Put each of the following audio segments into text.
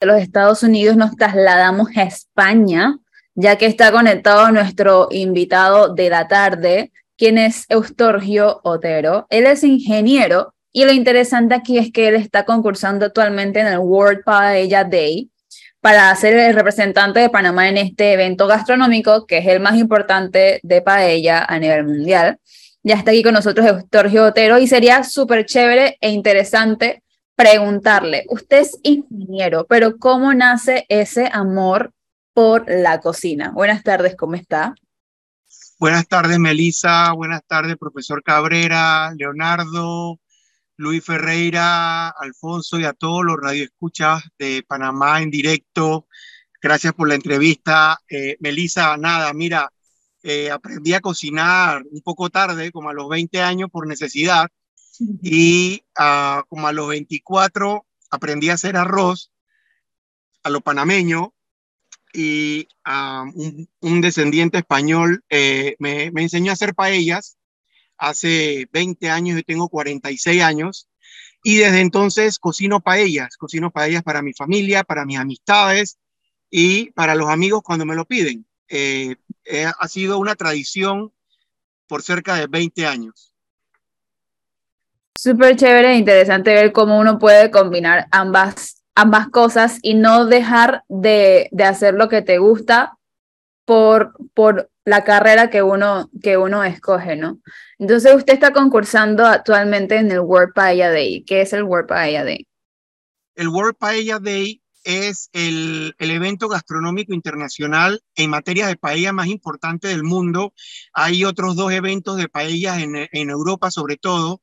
de los Estados Unidos nos trasladamos a España, ya que está conectado nuestro invitado de la tarde, quien es Eustorgio Otero. Él es ingeniero y lo interesante aquí es que él está concursando actualmente en el World Paella Day para ser el representante de Panamá en este evento gastronómico, que es el más importante de paella a nivel mundial. Ya está aquí con nosotros Eustorgio Otero y sería súper chévere e interesante preguntarle, usted es ingeniero, pero ¿cómo nace ese amor por la cocina? Buenas tardes, ¿cómo está? Buenas tardes, Melisa. Buenas tardes, profesor Cabrera, Leonardo, Luis Ferreira, Alfonso y a todos los radioescuchas de Panamá en directo. Gracias por la entrevista. Eh, Melisa, nada, mira, eh, aprendí a cocinar un poco tarde, como a los 20 años por necesidad y uh, como a los 24 aprendí a hacer arroz a lo panameño y un, un, descendiente español eh, me, me, enseñó a hacer paellas hace 20 años, yo tengo 46 años y desde entonces cocino paellas, cocino paellas para mi familia, para mis amistades y para los amigos cuando me lo piden. Eh, eh, ha sido una tradición por cerca de 20 años. Súper chévere e interesante ver cómo uno puede combinar ambas, ambas cosas y no dejar de, de hacer lo que te gusta por, por la carrera que uno, que uno escoge, ¿no? Entonces usted está concursando actualmente en el World Paella Day. ¿Qué es el World Paella Day? El World Paella Day es el, el, evento gastronómico internacional en materia de paella más importante del mundo. Hay otros dos eventos de paellas en, en Europa, sobre todo,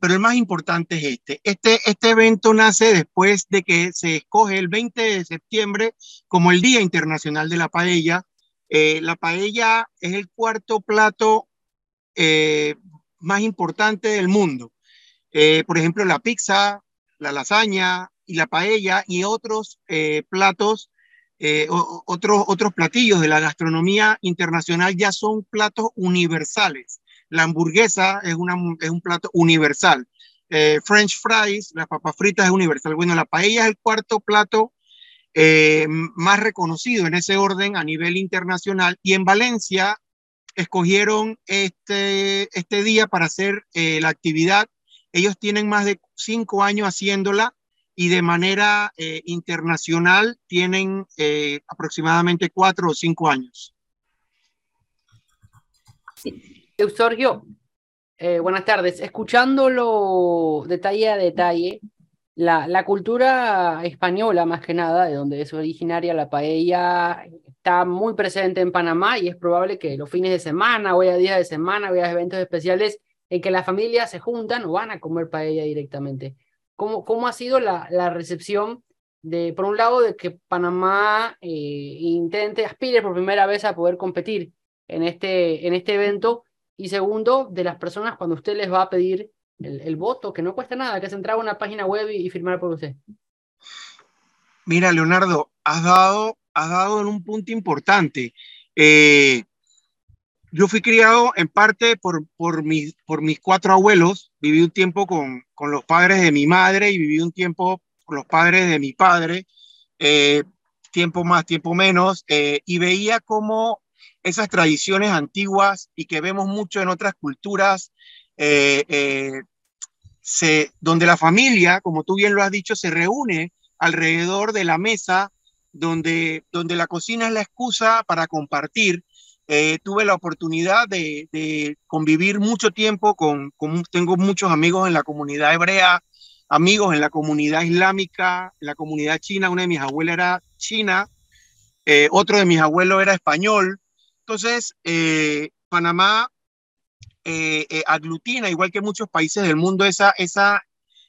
pero el más importante es este. Este, este evento nace después de que se escoge el 20 de septiembre como el Día Internacional de la Paella. Eh, la paella es el cuarto plato eh, más importante del mundo. Eh, por ejemplo, la pizza, la lasaña y la paella y otros eh, platos, eh, otros, otros platillos de la gastronomía internacional ya son platos universales. La hamburguesa es, un plato universal. Eh, French fries, las papas fritas es universal. Bueno, la paella es el cuarto plato eh, más reconocido en ese orden a nivel internacional. Y en Valencia escogieron este, este día para hacer eh, la actividad. Ellos tienen más de cinco años haciéndola y de manera internacional tienen aproximadamente cuatro o cinco años. Sí. Eusorgio, eh, buenas tardes. Escuchándolo detalle a detalle, la, cultura española, más que nada, de donde es originaria la paella, está muy presente en Panamá y es probable que los fines de semana, o a días de semana, o a eventos especiales en que las familias se juntan o van a comer paella directamente. ¿Cómo, cómo ha sido la, la recepción de, por un lado, de que Panamá eh, intente, aspire por primera vez a poder competir en este, en este evento? Y segundo, de las personas cuando usted les va a pedir el, voto, que no cuesta nada, que es entrar a una página web y, y, firmar por usted. Mira, Leonardo, has dado, has dado en un punto importante. Eh, yo fui criado en parte por, por, mis, por mis cuatro abuelos, viví un tiempo con, con los padres de mi madre y viví un tiempo con los padres de mi padre, eh, tiempo más, tiempo menos, eh, y veía cómo esas tradiciones antiguas y que vemos mucho en otras culturas, eh, eh, donde la familia, como tú bien lo has dicho, se reúne alrededor de la mesa, donde, donde la cocina es la excusa para compartir. Eh, tuve la oportunidad de, convivir mucho tiempo con, tengo muchos amigos en la comunidad hebrea, amigos en la comunidad islámica, en la comunidad china, una de mis abuelas era china, otro de mis abuelos era español, entonces, eh, Panamá eh, eh, aglutina, igual que muchos países del mundo, esa, esa,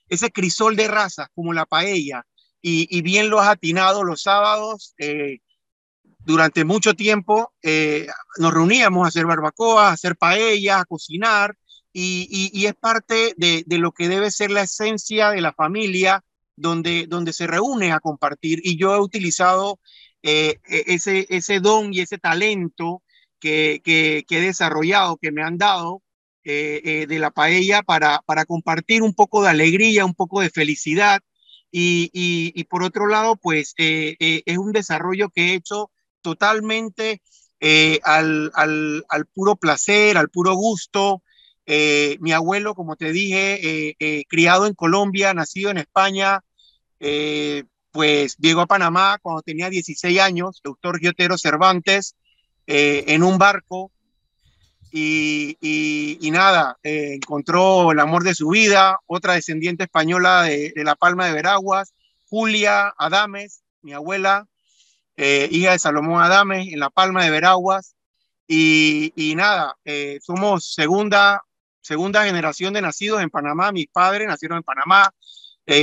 ese crisol de razas como la paella. Y, y bien lo has atinado los sábados. Eh, durante mucho tiempo eh, nos reuníamos a hacer barbacoa, a hacer paella, a cocinar. Y, y, y es parte de, de, lo que debe ser la esencia de la familia, donde, donde se reúne a compartir. Y yo he utilizado eh, ese, ese don y ese talento que, que, he desarrollado, que me han dado eh, eh, de la paella para, para compartir un poco de alegría, un poco de felicidad Y, por otro lado, pues eh, es un desarrollo que he hecho totalmente al, al, puro placer, al puro gusto. mi abuelo, como te dije, criado en Colombia, nacido en España, pues llegó a Panamá cuando tenía 16 años, doctor Giotero Cervantes, en un barco y, nada, eh, encontró el amor de su vida, otra descendiente española de, La Palma de Veraguas, Julia Adames, mi abuela, eh, hija de Salomón Adames, en La Palma de Veraguas. Y, nada, eh, somos segunda, segunda generación de nacidos en Panamá, mis padres nacieron en Panamá,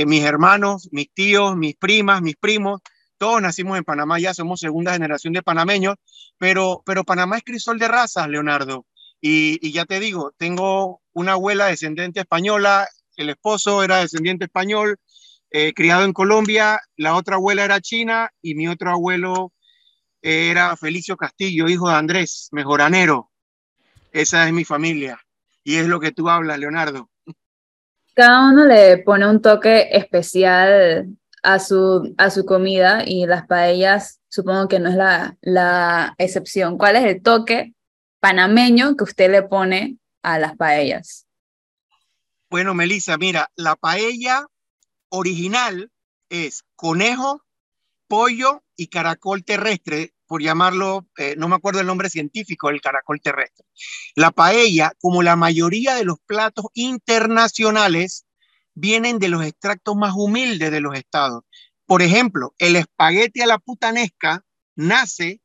mis hermanos, mis tíos, mis primas, mis primos, todos nacimos en Panamá, ya somos segunda generación de panameños, pero, pero Panamá es crisol de razas, Leonardo. Y, ya te digo, tengo una abuela descendiente española, el esposo era descendiente español, eh, criado en Colombia, la otra abuela era china y mi otro abuelo era Felicio Castillo, hijo de Andrés, mejoranero. Esa es mi familia. Y es lo que tú hablas, Leonardo. Cada uno le pone un toque especial a su, a su comida y las paellas supongo que no es la, la excepción. ¿Cuál es el toque panameño que usted le pone a las paellas? Bueno, Melissa, mira, la paella original es conejo, pollo y caracol terrestre, por llamarlo, eh, no me acuerdo el nombre científico del caracol terrestre. La paella, como la mayoría de los platos internacionales, vienen de los extractos más humildes de los estados. Por ejemplo, el espagueti a la putanesca nace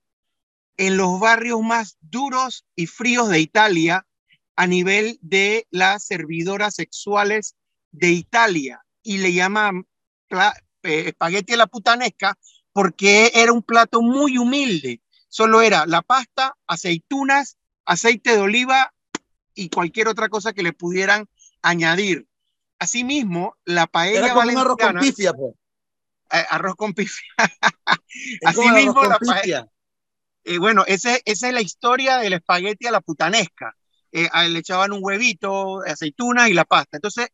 en los barrios más duros y fríos de Italia a nivel de las servidoras sexuales de Italia y le llaman eh, espagueti a la putanesca porque era un plato muy humilde. Solo era la pasta, aceitunas, aceite de oliva y cualquier otra cosa que le pudieran añadir. Asimismo, la paella era como arroz con pifia, pues. Eh, arroz con pifia. Asimismo, la paella eh, bueno, esa es la historia del espagueti a la putanesca. Eh, le echaban un huevito, aceituna y la pasta. Entonces,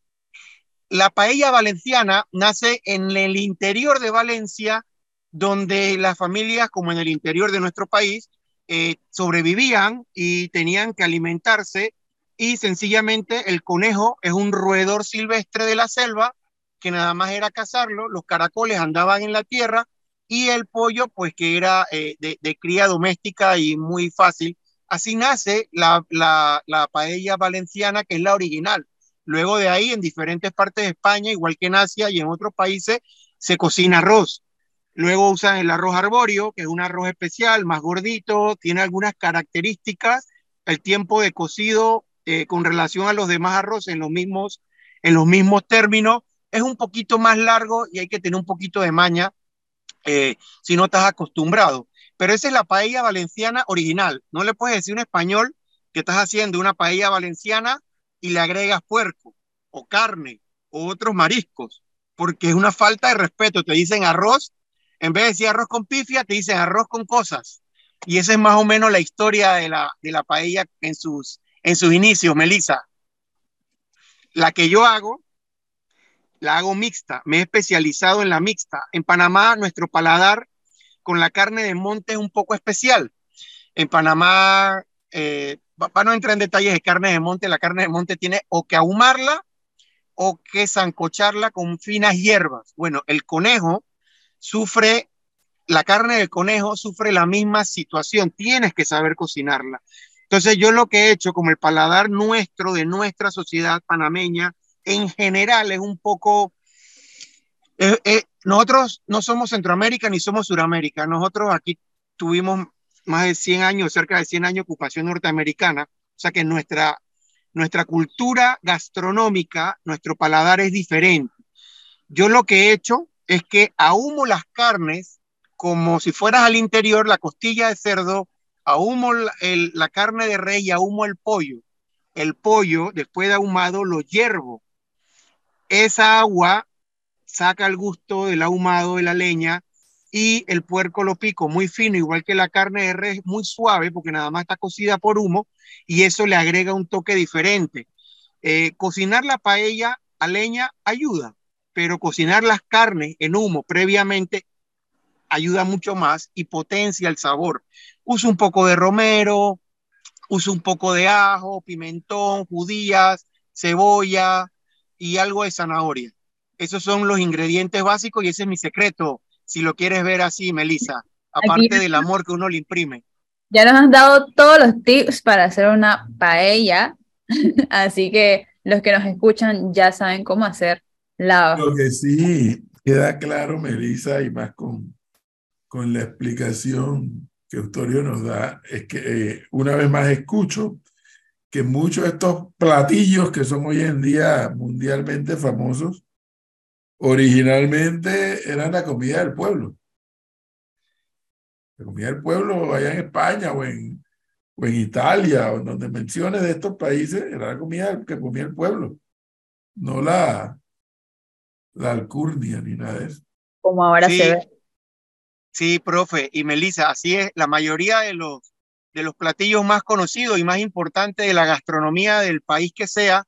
la paella valenciana nace en el interior de Valencia, donde las familias, como en el interior de nuestro país, eh, sobrevivían y tenían que alimentarse y sencillamente el conejo es un roedor silvestre de la selva que nada más era cazarlo, los caracoles andaban en la tierra y el pollo, pues que era eh, de, cría doméstica y muy fácil. Así nace la, la, paella valenciana, que es la original. Luego de ahí, en diferentes partes de España, igual que en Asia y en otros países, se cocina arroz. Luego usan el arroz arbóreo, que es un arroz especial, más gordito, tiene algunas características. El tiempo de cocido eh, con relación a los demás arroz en los mismos, en los mismos términos es un poquito más largo y hay que tener un poquito de maña eh, si no estás acostumbrado. Pero esa es la paella valenciana original. No le puedes decir a un español que estás haciendo una paella valenciana y le agregas puerco o carne o otros mariscos, porque es una falta de respeto. Te dicen arroz, en vez de decir arroz con pifia, te dicen arroz con cosas. Y esa es más o menos la historia de la, de la paella en sus, en sus inicios, Melissa. La que yo hago la hago mixta, me he especializado en la mixta. En Panamá, nuestro paladar con la carne de monte es un poco especial. En Panamá, eh, para no entrar en detalles de carne de monte, la carne de monte tiene o que ahumarla o que zancocharla con finas hierbas. Bueno, el conejo sufre, la carne del conejo sufre la misma situación, tienes que saber cocinarla. Entonces yo lo que he hecho como el paladar nuestro, de nuestra sociedad panameña, en general es un poco... Eh, eh, nosotros no somos Centroamérica ni somos Suramérica. Nosotros aquí tuvimos más de 100 años, cerca de 100 años ocupación norteamericana. O sea que nuestra, nuestra cultura gastronómica, nuestro paladar es diferente. Yo lo que he hecho es que ahumo las carnes como si fueras al interior, la costilla de cerdo, ahumo la carne de rey y ahumo el pollo. El pollo, después de ahumado, lo hiervo esa agua saca el gusto del ahumado de la leña y el puerco lo pico muy fino, igual que la carne de res, muy suave, porque nada más está cocida por humo, y eso le agrega un toque diferente. Eh, cocinar la paella a leña ayuda, pero cocinar las carnes en humo previamente ayuda mucho más y potencia el sabor. Uso un poco de romero, uso un poco de ajo, pimentón, judías, cebolla y algo de zanahoria. Esos son los ingredientes básicos y ese es mi secreto, si lo quieres ver así, Melissa, aparte del amor que uno le imprime. Ya nos han dado todos los tips para hacer una paella, así que los que nos escuchan ya saben cómo hacer la... Lo que sí queda claro, Melissa, y más con, con la explicación que Eustorio nos da, es que eh, una vez más escucho que muchos de estos platillos que son hoy en día mundialmente famosos, originalmente eran la comida del pueblo. La comida del pueblo allá en España o en, o en Italia, o en donde menciones de estos países, era la comida que comía el pueblo, no la, la alcurnia ni nada de eso. Como ahora se ve. Sí, profe. Y Melissa, así es, la mayoría de los, de los platillos más conocidos y más importantes de la gastronomía del país que sea,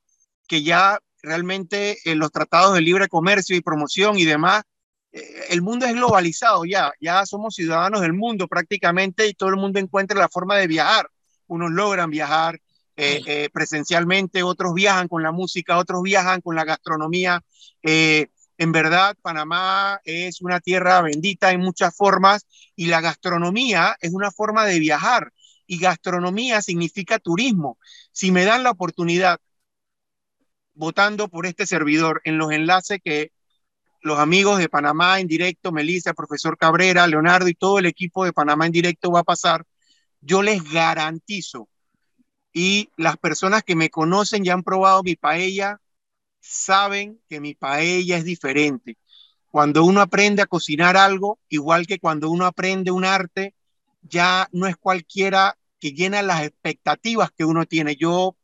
que ya realmente en los tratados de libre comercio y promoción y demás, eh, el mundo es globalizado ya, ya somos ciudadanos del mundo prácticamente y todo el mundo encuentra la forma de viajar. Unos logran viajar eh, eh, presencialmente, otros viajan con la música, otros viajan con la gastronomía. En verdad, Panamá es una tierra bendita en muchas formas y la gastronomía es una forma de viajar y gastronomía significa turismo. Si me dan la oportunidad votando por este servidor en los enlaces que los amigos de Panamá en directo, Melissa, profesor Cabrera, Leonardo y todo el equipo de Panamá en directo va a pasar, yo les garantizo, y las personas que me conocen y han probado mi paella, saben que mi paella es diferente. Cuando uno aprende a cocinar algo, igual que cuando uno aprende un arte, ya no es cualquiera que llena las expectativas que uno tiene. Yo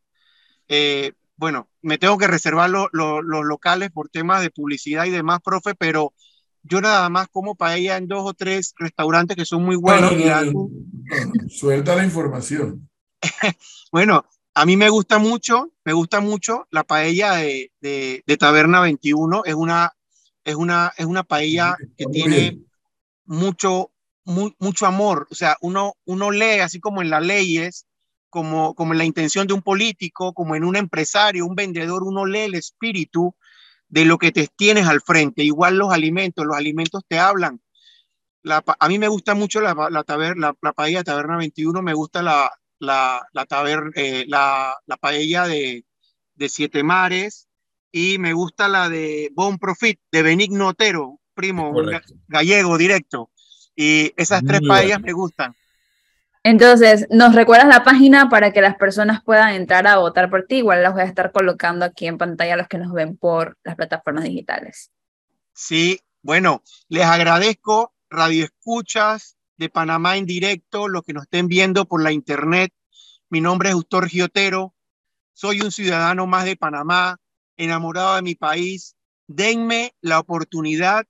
eh, bueno, me tengo que reservar los locales por temas de publicidad y demás, profe, pero yo nada más como paella en dos o tres restaurantes que son muy buenos. suelta la información. bueno, a mí me gusta mucho, me gusta mucho la paella de, de, Taberna 21. Es una, es una, es una paella que tiene mucho, mucho amor. O sea, uno, uno lee así como en las leyes como, como en la intención de un político, como en un empresario, un vendedor, uno lee el espíritu de lo que te tienes al frente. Igual los alimentos, los alimentos te hablan. La, a mí me gusta mucho la, la, taberna, la, paella Taberna 21, me gusta la, la, la, eh, la, la paella de, de Siete Mares y me gusta la de Bon Profit, de Benigno Otero, primo, gallego directo. Y esas tres paellas me gustan. Entonces, ¿nos recuerdas la página para que las personas puedan entrar a votar por ti? Igual las voy a estar colocando aquí en pantalla a los que nos ven por las plataformas digitales. Sí, bueno, les agradezco Radio Escuchas de Panamá en directo, los que nos estén viendo por la internet. Mi nombre es Ustor Giotero, soy un ciudadano más de Panamá, enamorado de mi país. Denme la oportunidad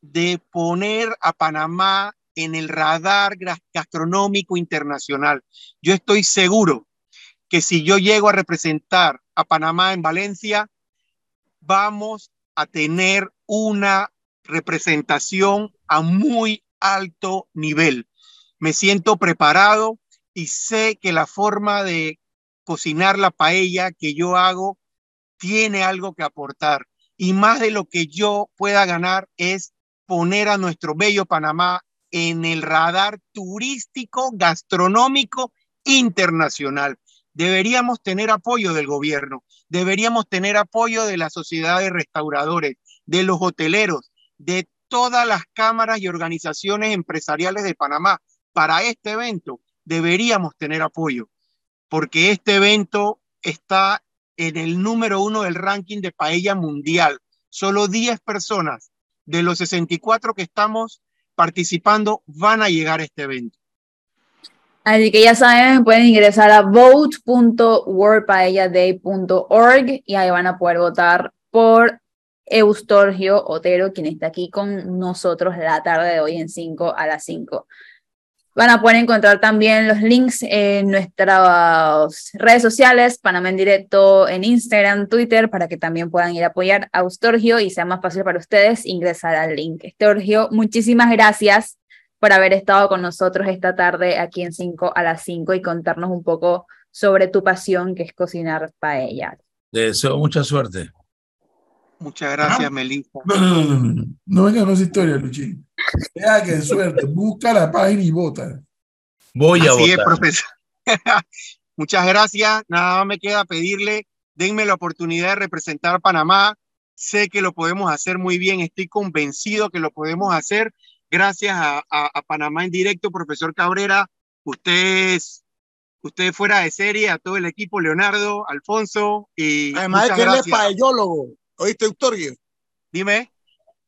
de poner a Panamá en el radar gastronómico internacional. Yo estoy seguro que si yo llego a representar a Panamá en Valencia, vamos a tener una representación a muy alto nivel. Me siento preparado y sé que la forma de cocinar la paella que yo hago tiene algo que aportar. Y más de lo que yo pueda ganar es poner a nuestro bello Panamá en el radar turístico gastronómico internacional. Deberíamos tener apoyo del gobierno, deberíamos tener apoyo de la sociedad de restauradores, de los hoteleros, de todas las cámaras y organizaciones empresariales de Panamá. Para este evento deberíamos tener apoyo, porque este evento está en el número uno del ranking de paella mundial. Solo 10 personas de los 64 que estamos participando van a llegar a este evento. Así que ya saben, pueden ingresar a vote.worldpaelladay.org y ahí van a poder votar por Eustorgio Otero, quien está aquí con nosotros la tarde de hoy en 5 a las 5. Van a poder encontrar también los links en nuestras redes sociales, Panamá en directo en Instagram, Twitter, para que también puedan ir a apoyar a Eustorgio y sea más fácil para ustedes ingresar al link. Eustorgio, muchísimas gracias por haber estado con nosotros esta tarde aquí en 5 a las 5 y contarnos un poco sobre tu pasión que es cocinar paella. Te deseo mucha suerte. Muchas gracias, Melissa. No, no, no, no, no. No venga más historia, Luchín. Deja que suerte. Busca la página y vota. Voy a Así es, votar. profesor. Muchas gracias. Nada más me queda pedirle, denme la oportunidad de representar a Panamá. Sé que lo podemos hacer muy bien. Estoy convencido que lo podemos hacer. Gracias a, a- a Panamá en directo, profesor Cabrera. Ustedes, ustedes fuera de serie, a todo el equipo, Leonardo, Alfonso. Y Además de que él es paellólogo. ¿Oíste, Eustorio? Dime.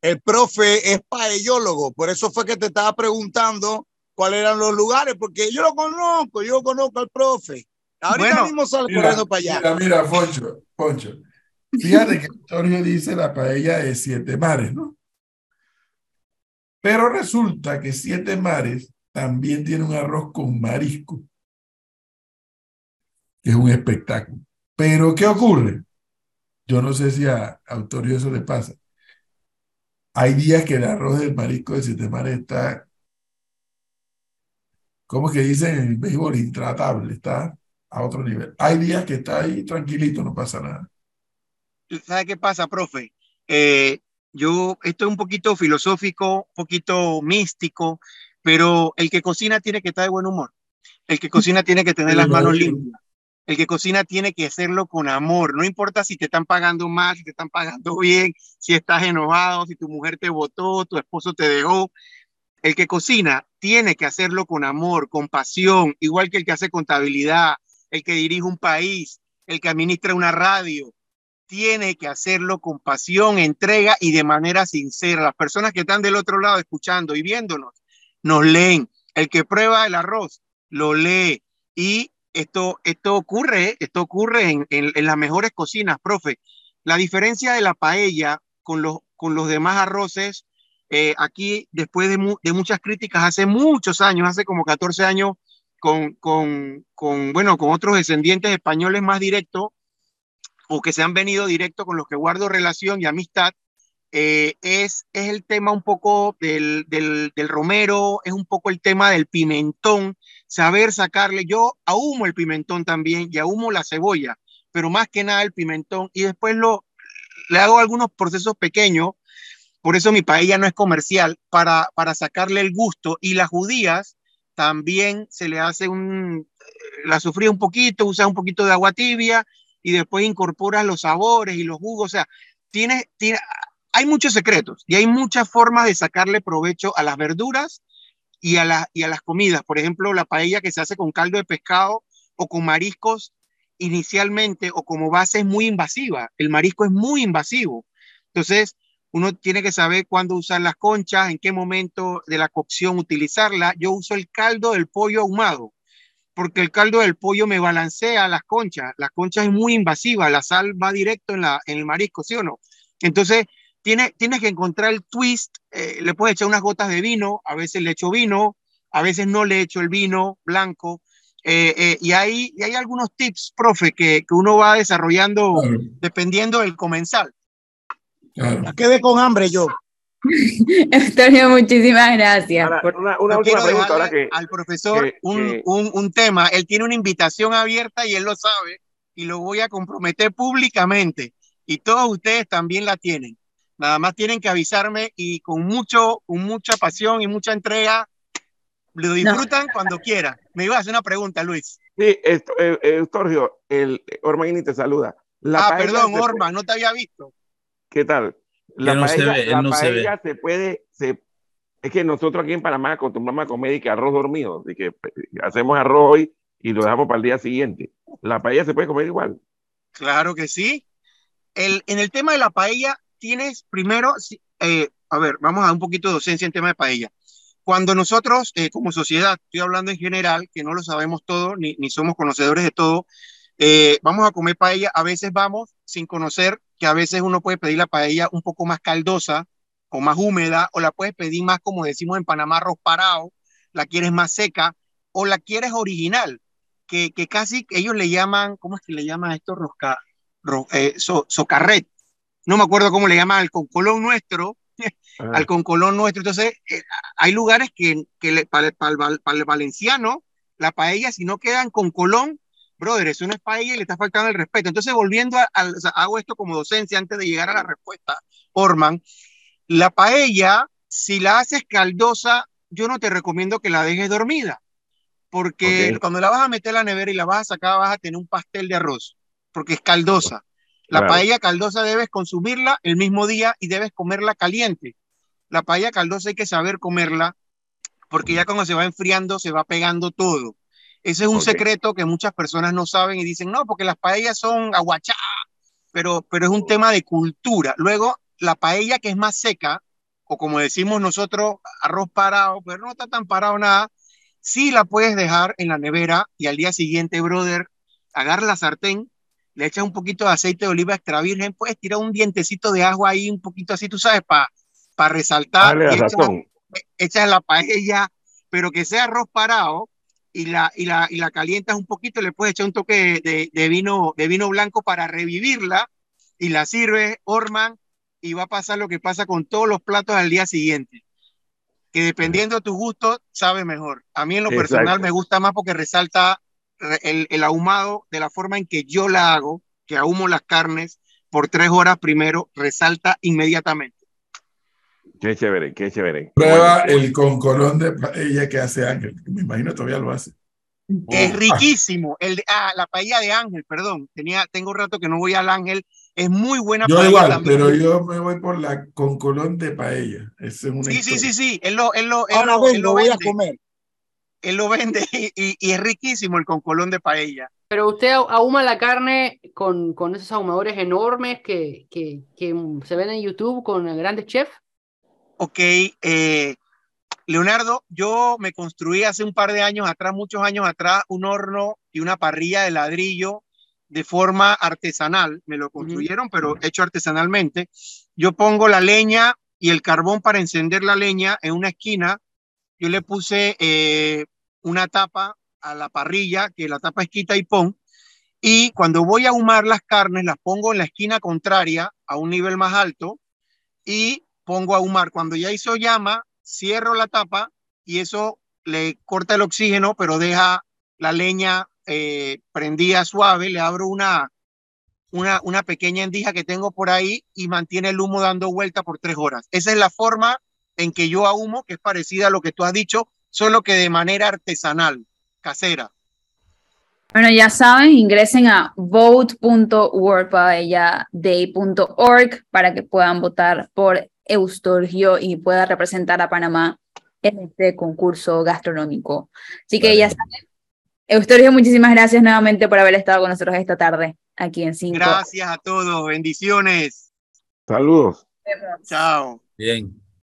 El profe es paellólogo. Por eso fue que te estaba preguntando cuáles eran los lugares, porque yo lo conozco, yo conozco al profe. Ahorita Bueno, mismo sale Mira, corriendo para allá. mira, mira, Poncho, Poncho. Fíjate que Antonio dice la paella de siete mares, ¿no? Pero resulta que siete mares también tiene un arroz con marisco, que es un espectáculo. Pero, ¿qué ocurre? Yo no sé si a Autorio eso le pasa. Hay días que el arroz del marisco de siete mares está, ¿cómo que dicen en el béisbol? Intratable, está a otro nivel. Hay días que está ahí tranquilito, no pasa nada. ¿Sabe qué pasa, profe? Eh, yo, esto es un poquito filosófico, un poquito místico, pero el que cocina tiene que estar de buen humor. El que cocina tiene que tener las manos limpias. El que cocina tiene que hacerlo con amor. No importa si te están pagando mal, si te están pagando bien, si estás enojado, si tu mujer te votó, tu esposo te dejó. El que cocina tiene que hacerlo con amor, con pasión, igual que el que hace contabilidad, el que dirige un país, el que administra una radio tiene que hacerlo con pasión, entrega y de manera sincera. Las personas que están del otro lado escuchando y viéndonos, nos leen. El que prueba el arroz, lo lee. Y esto, esto ocurre, esto ocurre en, en, las mejores cocinas, profe. La diferencia de la paella con los, con los demás arroces, eh, aquí después de, de, muchas críticas, hace muchos años, hace como 14 años, con, con, con, bueno, con otros descendientes españoles más directos, o que se han venido directo con los que guardo relación y amistad, eh, es, es el tema un poco del, del, romero, es un poco el tema del pimentón, saber sacarle, yo ahumo el pimentón también y ahumo la cebolla, pero más que nada el pimentón y después lo, le hago algunos procesos pequeños, por eso mi paella no es comercial, para, para sacarle el gusto y las judías también se le hace un, la sufría un poquito, usa un poquito de agua tibia y después incorporas los sabores y los jugos. O sea, tiene, tiene, hay muchos secretos y hay muchas formas de sacarle provecho a las verduras y a, la, y a las comidas. Por ejemplo, la paella que se hace con caldo de pescado o con mariscos inicialmente o como base es muy invasiva. El marisco es muy invasivo. Entonces, uno tiene que saber cuándo usar las conchas, en qué momento de la cocción utilizarla. Yo uso el caldo del pollo ahumado porque el caldo del pollo me balancea las conchas. La concha es muy invasiva, la sal va directo en, la, en el marisco, ¿sí o no? Entonces, tiene, tienes que encontrar el twist. Eh, le puedes echar unas gotas de vino, a veces le echo vino, a veces no le echo el vino blanco. Eh, eh, y, hay, y hay algunos tips, profe, que, que uno va desarrollando claro. dependiendo del comensal. Claro. Quedé con hambre yo. Eustorio, muchísimas gracias. Ahora, una, una última pregunta ahora que al profesor que, un, que... Un, un, tema. Él tiene una invitación abierta y él lo sabe y lo voy a comprometer públicamente. Y todos ustedes también la tienen. Nada más tienen que avisarme y con mucho, con mucha pasión y mucha entrega lo disfrutan no. cuando quieran. Me iba a hacer una pregunta, Luis. Sí, esto, eh, Eustorgio, el Orman te saluda. La ah, perdón, Orman, no te había visto. ¿Qué tal? La no paella, se ve, la no paella se, ve. se puede, se, es que nosotros aquí en Panamá acostumbramos a comer y que arroz dormido, y que hacemos arroz hoy y lo dejamos para el día siguiente. La paella se puede comer igual. Claro que sí. El, en el tema de la paella, tienes primero, eh, a ver, vamos a un poquito de docencia en tema de paella. Cuando nosotros, eh, como sociedad, estoy hablando en general, que no lo sabemos todo, ni, somos conocedores de todo, eh, vamos a comer paella, a veces vamos sin conocer que a veces uno puede pedir la paella un poco más caldosa o más húmeda, o la puedes pedir más, como decimos en Panamá, arroz la quieres más seca o la quieres original, que, que casi ellos le llaman, ¿cómo es que le llaman esto? Rosca, eh, socarret. No me acuerdo cómo le llaman al concolón nuestro, ah. al concolón nuestro. Entonces, eh, hay lugares que, que para, el valenciano, la paella, si no quedan con colón, brother, eso no es paella y le está faltando el respeto. Entonces, volviendo a, hago esto como docencia antes de llegar a la respuesta, Orman, la paella, si la haces caldosa, yo no te recomiendo que la dejes dormida, porque cuando la vas a meter a la nevera y la vas a sacar, vas a tener un pastel de arroz, porque es caldosa. La paella caldosa debes consumirla el mismo día y debes comerla caliente. La paella caldosa hay que saber comerla porque ya cuando se va enfriando se va pegando todo. Ese es un secreto que muchas personas no saben y dicen, no, porque las paellas son aguachá, pero, pero es un tema de cultura. Luego, la paella que es más seca, o como decimos nosotros, arroz parado, pero no está tan parado nada, sí la puedes dejar en la nevera y al día siguiente, brother, agarra la sartén, le echas un poquito de aceite de oliva extra virgen, puedes tirar un dientecito de agua ahí, un poquito así, tú sabes, para para resaltar. echas, la paella, pero que sea arroz parado y la, y la, y la calientas un poquito, le puedes echar un toque de, de, vino, de vino blanco para revivirla y la sirves, Orman, y va a pasar lo que pasa con todos los platos al día siguiente. Que dependiendo de tu gusto, sabe mejor. A mí en lo personal me gusta más porque resalta el, el, ahumado de la forma en que yo la hago, que ahumo las carnes por tres horas primero, resalta inmediatamente. Qué chévere, qué chévere. Prueba el con colón de paella que hace Ángel, me imagino todavía lo hace. Es riquísimo. El de, ah, la paella de Ángel, perdón. Tenía, tengo un rato que no voy al Ángel. Es muy buena yo igual, pero yo me voy por la con colón de paella. Ese es una sí, sí, sí, sí. Él lo, él lo, él Ahora lo, él lo voy a comer. Él lo vende y, y, es riquísimo el con colón de paella. Pero usted ahuma la carne con, con esos ahumadores enormes que, que, que se ven en YouTube con grandes chefs. Ok, eh, Leonardo, yo me construí hace un par de años atrás, muchos años atrás, un horno y una parrilla de ladrillo de forma artesanal. Me lo construyeron, pero hecho artesanalmente. Yo pongo la leña y el carbón para encender la leña en una esquina. Yo le puse eh, una tapa a la parrilla, que la tapa es quita y pon. Y cuando voy a ahumar las carnes, las pongo en la esquina contraria a un nivel más alto y pongo a ahumar. Cuando ya hizo llama, cierro la tapa y eso le corta el oxígeno, pero deja la leña eh, prendida suave. Le abro una, una, una pequeña endija que tengo por ahí y mantiene el humo dando vuelta por tres horas. Esa es la forma en que yo ahumo, que es parecida a lo que tú has dicho, solo que de manera artesanal, casera. Bueno, ya saben, ingresen a vote.wordpaelladay.org para que puedan votar por Eustorgio y pueda representar a Panamá en este concurso gastronómico. Así que ya saben, Eustorgio, muchísimas gracias nuevamente por haber estado con nosotros esta tarde aquí en Cinco. Gracias a todos, bendiciones. Saludos. Chao. Bien.